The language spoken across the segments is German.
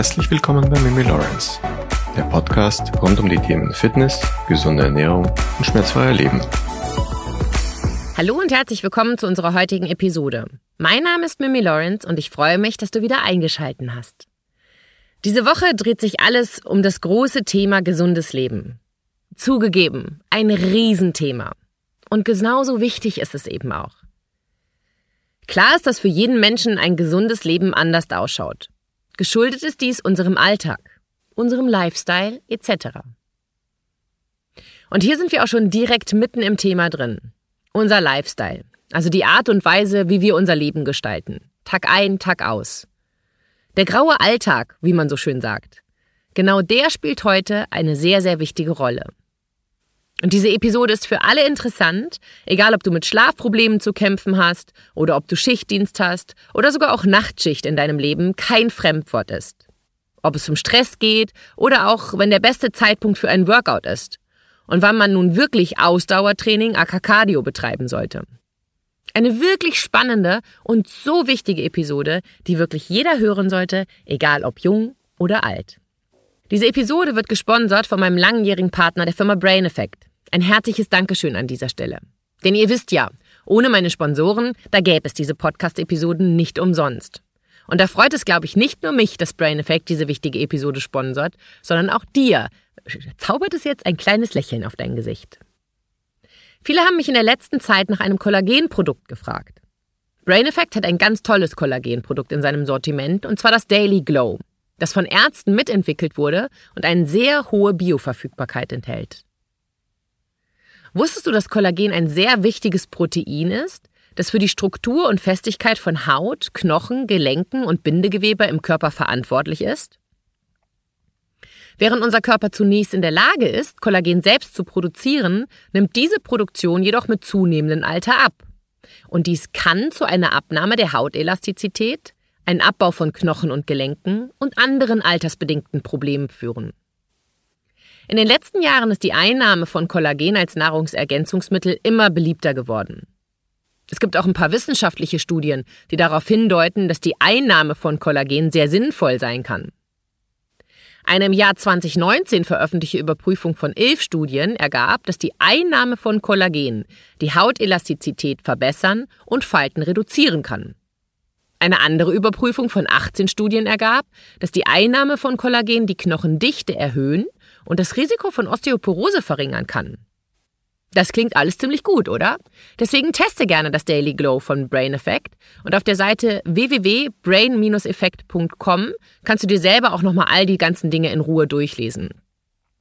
Herzlich willkommen bei Mimi Lawrence, der Podcast rund um die Themen Fitness, gesunde Ernährung und schmerzfreier Leben. Hallo und herzlich willkommen zu unserer heutigen Episode. Mein Name ist Mimi Lawrence und ich freue mich, dass du wieder eingeschalten hast. Diese Woche dreht sich alles um das große Thema gesundes Leben. Zugegeben, ein Riesenthema. Und genauso wichtig ist es eben auch. Klar ist, dass für jeden Menschen ein gesundes Leben anders ausschaut. Geschuldet ist dies unserem Alltag, unserem Lifestyle etc. Und hier sind wir auch schon direkt mitten im Thema drin. Unser Lifestyle, also die Art und Weise, wie wir unser Leben gestalten. Tag ein, Tag aus. Der graue Alltag, wie man so schön sagt. Genau der spielt heute eine sehr, sehr wichtige Rolle. Und diese Episode ist für alle interessant, egal ob du mit Schlafproblemen zu kämpfen hast oder ob du Schichtdienst hast oder sogar auch Nachtschicht in deinem Leben kein Fremdwort ist. Ob es um Stress geht oder auch wenn der beste Zeitpunkt für ein Workout ist und wann man nun wirklich Ausdauertraining aka Cardio betreiben sollte. Eine wirklich spannende und so wichtige Episode, die wirklich jeder hören sollte, egal ob jung oder alt. Diese Episode wird gesponsert von meinem langjährigen Partner der Firma Brain Effect. Ein herzliches Dankeschön an dieser Stelle. Denn ihr wisst ja, ohne meine Sponsoren, da gäbe es diese Podcast-Episoden nicht umsonst. Und da freut es, glaube ich, nicht nur mich, dass Brain Effect diese wichtige Episode sponsert, sondern auch dir. Zaubert es jetzt ein kleines Lächeln auf dein Gesicht. Viele haben mich in der letzten Zeit nach einem Kollagenprodukt gefragt. Brain Effect hat ein ganz tolles Kollagenprodukt in seinem Sortiment, und zwar das Daily Glow, das von Ärzten mitentwickelt wurde und eine sehr hohe Bioverfügbarkeit enthält. Wusstest du, dass Kollagen ein sehr wichtiges Protein ist, das für die Struktur und Festigkeit von Haut, Knochen, Gelenken und Bindegewebe im Körper verantwortlich ist? Während unser Körper zunächst in der Lage ist, Kollagen selbst zu produzieren, nimmt diese Produktion jedoch mit zunehmendem Alter ab. Und dies kann zu einer Abnahme der Hautelastizität, einem Abbau von Knochen und Gelenken und anderen altersbedingten Problemen führen. In den letzten Jahren ist die Einnahme von Kollagen als Nahrungsergänzungsmittel immer beliebter geworden. Es gibt auch ein paar wissenschaftliche Studien, die darauf hindeuten, dass die Einnahme von Kollagen sehr sinnvoll sein kann. Eine im Jahr 2019 veröffentlichte Überprüfung von elf Studien ergab, dass die Einnahme von Kollagen die Hautelastizität verbessern und Falten reduzieren kann. Eine andere Überprüfung von 18 Studien ergab, dass die Einnahme von Kollagen die Knochendichte erhöhen und das Risiko von Osteoporose verringern kann. Das klingt alles ziemlich gut, oder? Deswegen teste gerne das Daily Glow von Brain Effect und auf der Seite www.brain-effekt.com kannst du dir selber auch nochmal all die ganzen Dinge in Ruhe durchlesen.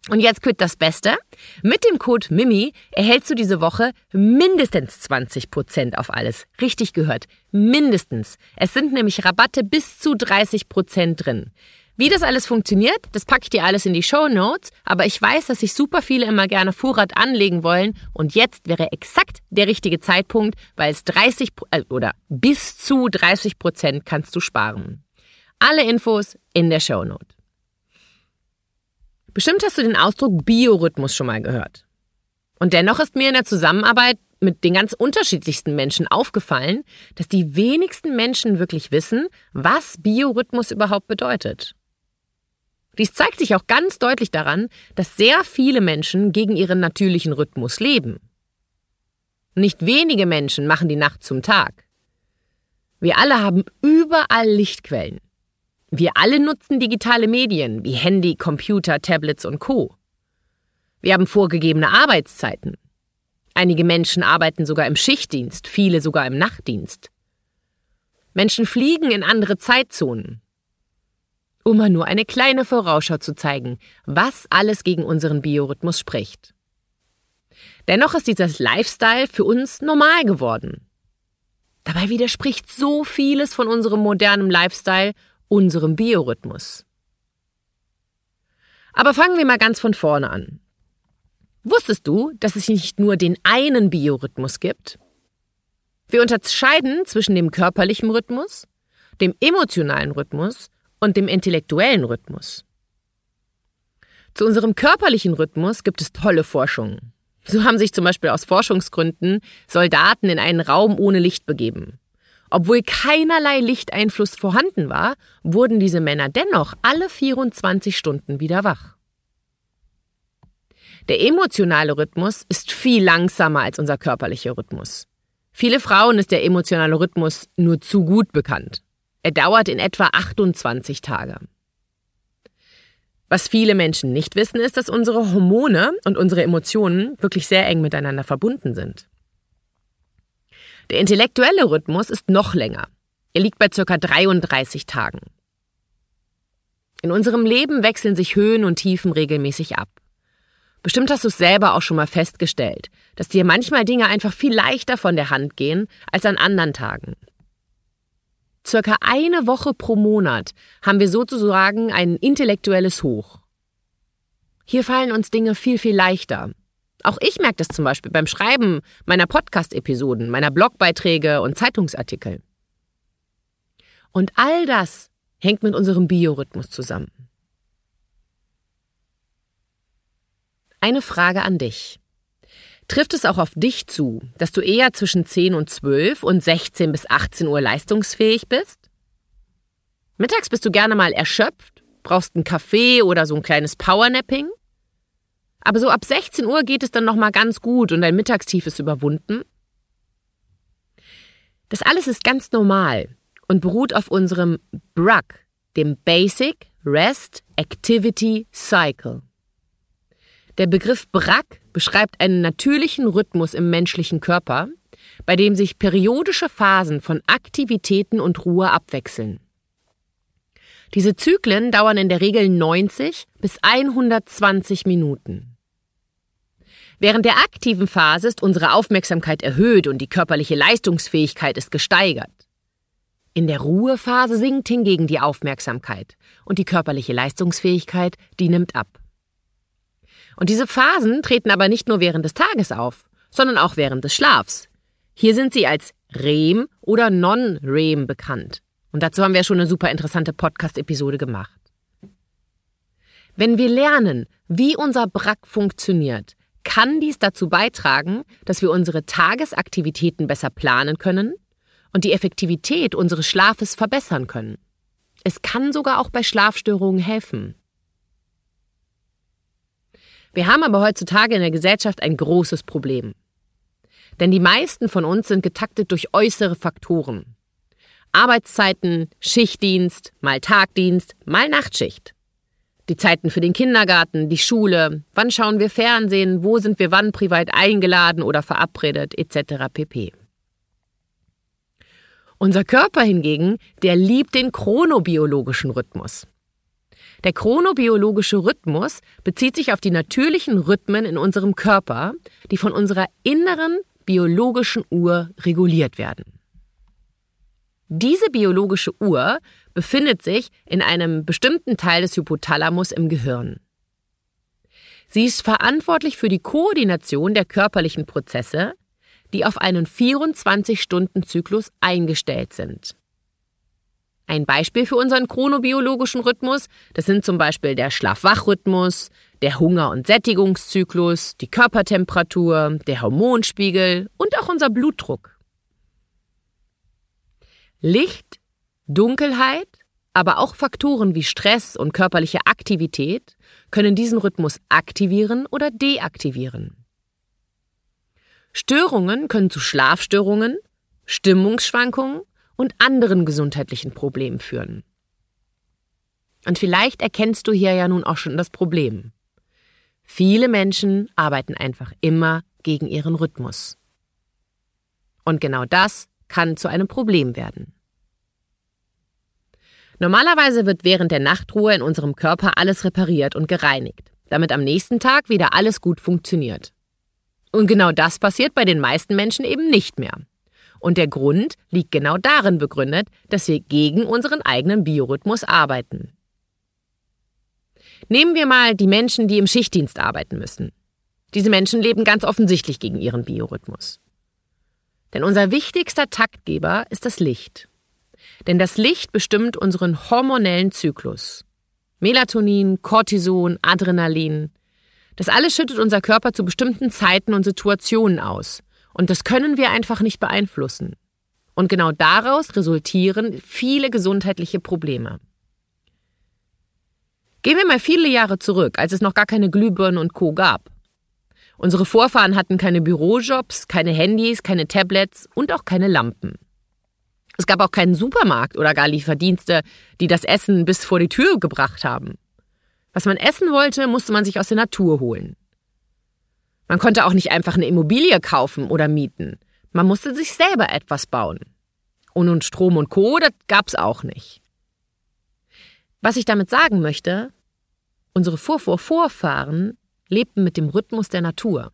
Und jetzt quit das Beste. Mit dem Code MIMI erhältst du diese Woche mindestens 20% auf alles. Richtig gehört. Mindestens. Es sind nämlich Rabatte bis zu 30% drin. Wie das alles funktioniert, das packe ich dir alles in die Show Notes, aber ich weiß, dass sich super viele immer gerne Vorrat anlegen wollen und jetzt wäre exakt der richtige Zeitpunkt, weil es 30 äh, oder bis zu 30 Prozent kannst du sparen. Alle Infos in der Show Note. Bestimmt hast du den Ausdruck Biorhythmus schon mal gehört. Und dennoch ist mir in der Zusammenarbeit mit den ganz unterschiedlichsten Menschen aufgefallen, dass die wenigsten Menschen wirklich wissen, was Biorhythmus überhaupt bedeutet. Dies zeigt sich auch ganz deutlich daran, dass sehr viele Menschen gegen ihren natürlichen Rhythmus leben. Nicht wenige Menschen machen die Nacht zum Tag. Wir alle haben überall Lichtquellen. Wir alle nutzen digitale Medien wie Handy, Computer, Tablets und Co. Wir haben vorgegebene Arbeitszeiten. Einige Menschen arbeiten sogar im Schichtdienst, viele sogar im Nachtdienst. Menschen fliegen in andere Zeitzonen um mal nur eine kleine Vorausschau zu zeigen, was alles gegen unseren Biorhythmus spricht. Dennoch ist dieses Lifestyle für uns normal geworden. Dabei widerspricht so vieles von unserem modernen Lifestyle unserem Biorhythmus. Aber fangen wir mal ganz von vorne an. Wusstest du, dass es nicht nur den einen Biorhythmus gibt? Wir unterscheiden zwischen dem körperlichen Rhythmus, dem emotionalen Rhythmus und dem intellektuellen Rhythmus. Zu unserem körperlichen Rhythmus gibt es tolle Forschungen. So haben sich zum Beispiel aus Forschungsgründen Soldaten in einen Raum ohne Licht begeben. Obwohl keinerlei Lichteinfluss vorhanden war, wurden diese Männer dennoch alle 24 Stunden wieder wach. Der emotionale Rhythmus ist viel langsamer als unser körperlicher Rhythmus. Viele Frauen ist der emotionale Rhythmus nur zu gut bekannt. Er dauert in etwa 28 Tage. Was viele Menschen nicht wissen, ist, dass unsere Hormone und unsere Emotionen wirklich sehr eng miteinander verbunden sind. Der intellektuelle Rhythmus ist noch länger. Er liegt bei ca. 33 Tagen. In unserem Leben wechseln sich Höhen und Tiefen regelmäßig ab. Bestimmt hast du es selber auch schon mal festgestellt, dass dir manchmal Dinge einfach viel leichter von der Hand gehen als an anderen Tagen. Circa eine Woche pro Monat haben wir sozusagen ein intellektuelles Hoch. Hier fallen uns Dinge viel, viel leichter. Auch ich merke das zum Beispiel beim Schreiben meiner Podcast-Episoden, meiner Blogbeiträge und Zeitungsartikel. Und all das hängt mit unserem Biorhythmus zusammen. Eine Frage an dich. Trifft es auch auf dich zu, dass du eher zwischen 10 und 12 und 16 bis 18 Uhr leistungsfähig bist? Mittags bist du gerne mal erschöpft, brauchst einen Kaffee oder so ein kleines Powernapping? Aber so ab 16 Uhr geht es dann nochmal ganz gut und dein Mittagstief ist überwunden? Das alles ist ganz normal und beruht auf unserem BRAC, dem Basic Rest Activity Cycle. Der Begriff BRAC beschreibt einen natürlichen Rhythmus im menschlichen Körper, bei dem sich periodische Phasen von Aktivitäten und Ruhe abwechseln. Diese Zyklen dauern in der Regel 90 bis 120 Minuten. Während der aktiven Phase ist unsere Aufmerksamkeit erhöht und die körperliche Leistungsfähigkeit ist gesteigert. In der Ruhephase sinkt hingegen die Aufmerksamkeit und die körperliche Leistungsfähigkeit, die nimmt ab. Und diese Phasen treten aber nicht nur während des Tages auf, sondern auch während des Schlafs. Hier sind sie als REM oder Non-REM bekannt. Und dazu haben wir schon eine super interessante Podcast-Episode gemacht. Wenn wir lernen, wie unser Brack funktioniert, kann dies dazu beitragen, dass wir unsere Tagesaktivitäten besser planen können und die Effektivität unseres Schlafes verbessern können. Es kann sogar auch bei Schlafstörungen helfen. Wir haben aber heutzutage in der Gesellschaft ein großes Problem. Denn die meisten von uns sind getaktet durch äußere Faktoren. Arbeitszeiten, Schichtdienst, mal Tagdienst, mal Nachtschicht. Die Zeiten für den Kindergarten, die Schule, wann schauen wir Fernsehen, wo sind wir wann privat eingeladen oder verabredet, etc. pp. Unser Körper hingegen, der liebt den chronobiologischen Rhythmus. Der chronobiologische Rhythmus bezieht sich auf die natürlichen Rhythmen in unserem Körper, die von unserer inneren biologischen Uhr reguliert werden. Diese biologische Uhr befindet sich in einem bestimmten Teil des Hypothalamus im Gehirn. Sie ist verantwortlich für die Koordination der körperlichen Prozesse, die auf einen 24-Stunden-Zyklus eingestellt sind. Ein Beispiel für unseren chronobiologischen Rhythmus, das sind zum Beispiel der Schlaf-Wach-Rhythmus, der Hunger- und Sättigungszyklus, die Körpertemperatur, der Hormonspiegel und auch unser Blutdruck. Licht, Dunkelheit, aber auch Faktoren wie Stress und körperliche Aktivität können diesen Rhythmus aktivieren oder deaktivieren. Störungen können zu Schlafstörungen, Stimmungsschwankungen und anderen gesundheitlichen Problemen führen. Und vielleicht erkennst du hier ja nun auch schon das Problem. Viele Menschen arbeiten einfach immer gegen ihren Rhythmus. Und genau das kann zu einem Problem werden. Normalerweise wird während der Nachtruhe in unserem Körper alles repariert und gereinigt, damit am nächsten Tag wieder alles gut funktioniert. Und genau das passiert bei den meisten Menschen eben nicht mehr. Und der Grund liegt genau darin begründet, dass wir gegen unseren eigenen Biorhythmus arbeiten. Nehmen wir mal die Menschen, die im Schichtdienst arbeiten müssen. Diese Menschen leben ganz offensichtlich gegen ihren Biorhythmus. Denn unser wichtigster Taktgeber ist das Licht. Denn das Licht bestimmt unseren hormonellen Zyklus. Melatonin, Cortison, Adrenalin. Das alles schüttet unser Körper zu bestimmten Zeiten und Situationen aus und das können wir einfach nicht beeinflussen. Und genau daraus resultieren viele gesundheitliche Probleme. Gehen wir mal viele Jahre zurück, als es noch gar keine Glühbirnen und Co gab. Unsere Vorfahren hatten keine Bürojobs, keine Handys, keine Tablets und auch keine Lampen. Es gab auch keinen Supermarkt oder gar Lieferdienste, die das Essen bis vor die Tür gebracht haben. Was man essen wollte, musste man sich aus der Natur holen. Man konnte auch nicht einfach eine Immobilie kaufen oder mieten. Man musste sich selber etwas bauen. Und nun Strom und Co., das gab's auch nicht. Was ich damit sagen möchte, unsere Vorvorvorfahren lebten mit dem Rhythmus der Natur.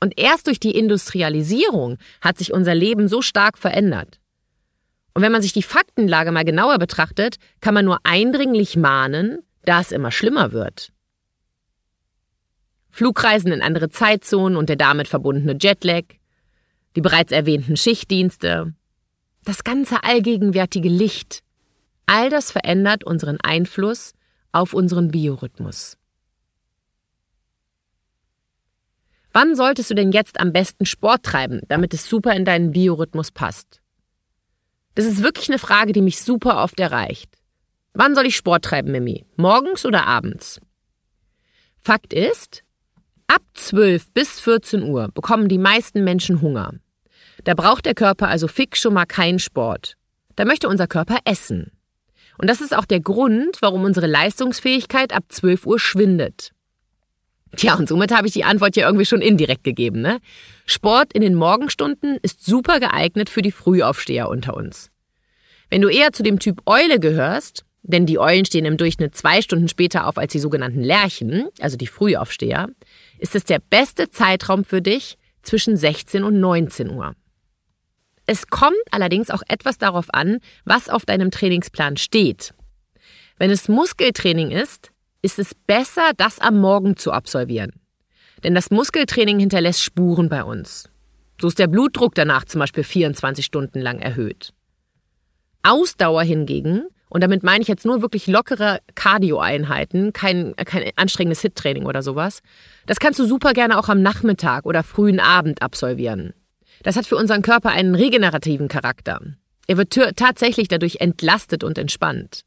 Und erst durch die Industrialisierung hat sich unser Leben so stark verändert. Und wenn man sich die Faktenlage mal genauer betrachtet, kann man nur eindringlich mahnen, da es immer schlimmer wird. Flugreisen in andere Zeitzonen und der damit verbundene Jetlag, die bereits erwähnten Schichtdienste, das ganze allgegenwärtige Licht, all das verändert unseren Einfluss auf unseren Biorhythmus. Wann solltest du denn jetzt am besten Sport treiben, damit es super in deinen Biorhythmus passt? Das ist wirklich eine Frage, die mich super oft erreicht. Wann soll ich Sport treiben, Mimi? Morgens oder abends? Fakt ist, ab 12 bis 14 Uhr bekommen die meisten Menschen Hunger. Da braucht der Körper also fix schon mal keinen Sport. Da möchte unser Körper essen. Und das ist auch der Grund, warum unsere Leistungsfähigkeit ab 12 Uhr schwindet. Tja, und somit habe ich die Antwort ja irgendwie schon indirekt gegeben, ne? Sport in den Morgenstunden ist super geeignet für die Frühaufsteher unter uns. Wenn du eher zu dem Typ Eule gehörst, denn die Eulen stehen im Durchschnitt zwei Stunden später auf als die sogenannten Lerchen, also die Frühaufsteher, ist es der beste Zeitraum für dich zwischen 16 und 19 Uhr. Es kommt allerdings auch etwas darauf an, was auf deinem Trainingsplan steht. Wenn es Muskeltraining ist, ist es besser, das am Morgen zu absolvieren. Denn das Muskeltraining hinterlässt Spuren bei uns. So ist der Blutdruck danach zum Beispiel 24 Stunden lang erhöht. Ausdauer hingegen, und damit meine ich jetzt nur wirklich lockere Cardio-Einheiten, kein, kein anstrengendes Hit-Training oder sowas, das kannst du super gerne auch am Nachmittag oder frühen Abend absolvieren. Das hat für unseren Körper einen regenerativen Charakter. Er wird tatsächlich dadurch entlastet und entspannt.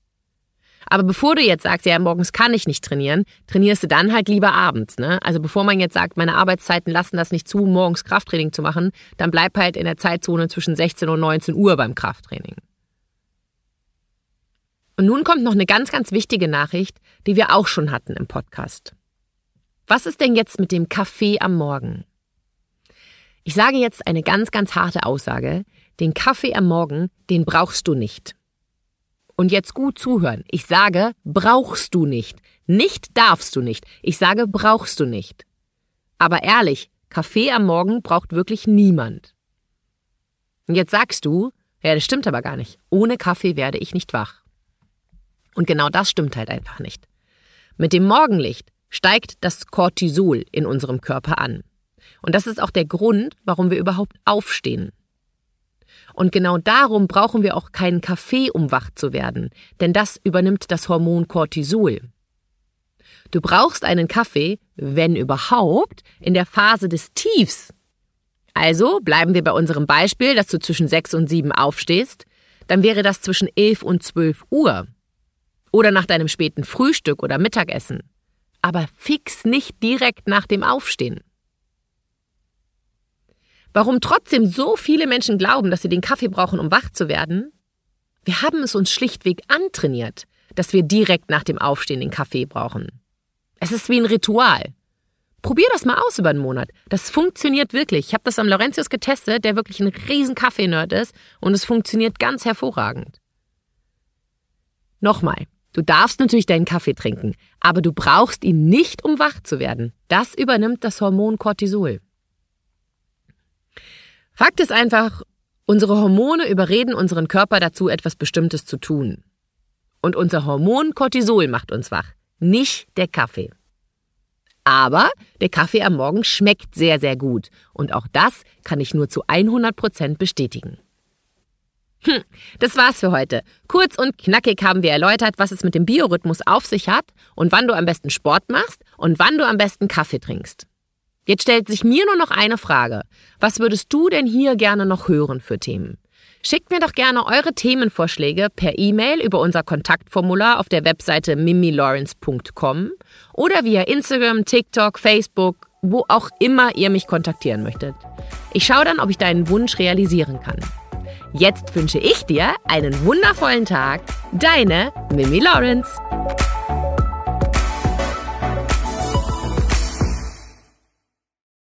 Aber bevor du jetzt sagst, ja, morgens kann ich nicht trainieren, trainierst du dann halt lieber abends. Ne? Also bevor man jetzt sagt, meine Arbeitszeiten lassen das nicht zu, morgens Krafttraining zu machen, dann bleib halt in der Zeitzone zwischen 16 und 19 Uhr beim Krafttraining. Und nun kommt noch eine ganz, ganz wichtige Nachricht, die wir auch schon hatten im Podcast. Was ist denn jetzt mit dem Kaffee am Morgen? Ich sage jetzt eine ganz, ganz harte Aussage. Den Kaffee am Morgen, den brauchst du nicht. Und jetzt gut zuhören. Ich sage, brauchst du nicht. Nicht darfst du nicht. Ich sage, brauchst du nicht. Aber ehrlich, Kaffee am Morgen braucht wirklich niemand. Und jetzt sagst du, ja, das stimmt aber gar nicht. Ohne Kaffee werde ich nicht wach. Und genau das stimmt halt einfach nicht. Mit dem Morgenlicht steigt das Cortisol in unserem Körper an. Und das ist auch der Grund, warum wir überhaupt aufstehen. Und genau darum brauchen wir auch keinen Kaffee, um wach zu werden, denn das übernimmt das Hormon Cortisol. Du brauchst einen Kaffee, wenn überhaupt, in der Phase des Tiefs. Also bleiben wir bei unserem Beispiel, dass du zwischen 6 und 7 aufstehst, dann wäre das zwischen 11 und 12 Uhr. Oder nach deinem späten Frühstück oder Mittagessen. Aber fix nicht direkt nach dem Aufstehen. Warum trotzdem so viele Menschen glauben, dass sie den Kaffee brauchen, um wach zu werden? Wir haben es uns schlichtweg antrainiert, dass wir direkt nach dem Aufstehen den Kaffee brauchen. Es ist wie ein Ritual. Probier das mal aus über einen Monat. Das funktioniert wirklich. Ich habe das am Laurentius getestet, der wirklich ein riesen Kaffee-Nerd ist, und es funktioniert ganz hervorragend. Nochmal, du darfst natürlich deinen Kaffee trinken, aber du brauchst ihn nicht, um wach zu werden. Das übernimmt das Hormon Cortisol. Fakt ist einfach, unsere Hormone überreden unseren Körper dazu, etwas Bestimmtes zu tun. Und unser Hormon Cortisol macht uns wach, nicht der Kaffee. Aber der Kaffee am Morgen schmeckt sehr, sehr gut. Und auch das kann ich nur zu 100 Prozent bestätigen. Hm, das war's für heute. Kurz und knackig haben wir erläutert, was es mit dem Biorhythmus auf sich hat und wann du am besten Sport machst und wann du am besten Kaffee trinkst. Jetzt stellt sich mir nur noch eine Frage. Was würdest du denn hier gerne noch hören für Themen? Schickt mir doch gerne eure Themenvorschläge per E-Mail über unser Kontaktformular auf der Webseite mimilawrence.com oder via Instagram, TikTok, Facebook, wo auch immer ihr mich kontaktieren möchtet. Ich schaue dann, ob ich deinen Wunsch realisieren kann. Jetzt wünsche ich dir einen wundervollen Tag. Deine Mimi Lawrence.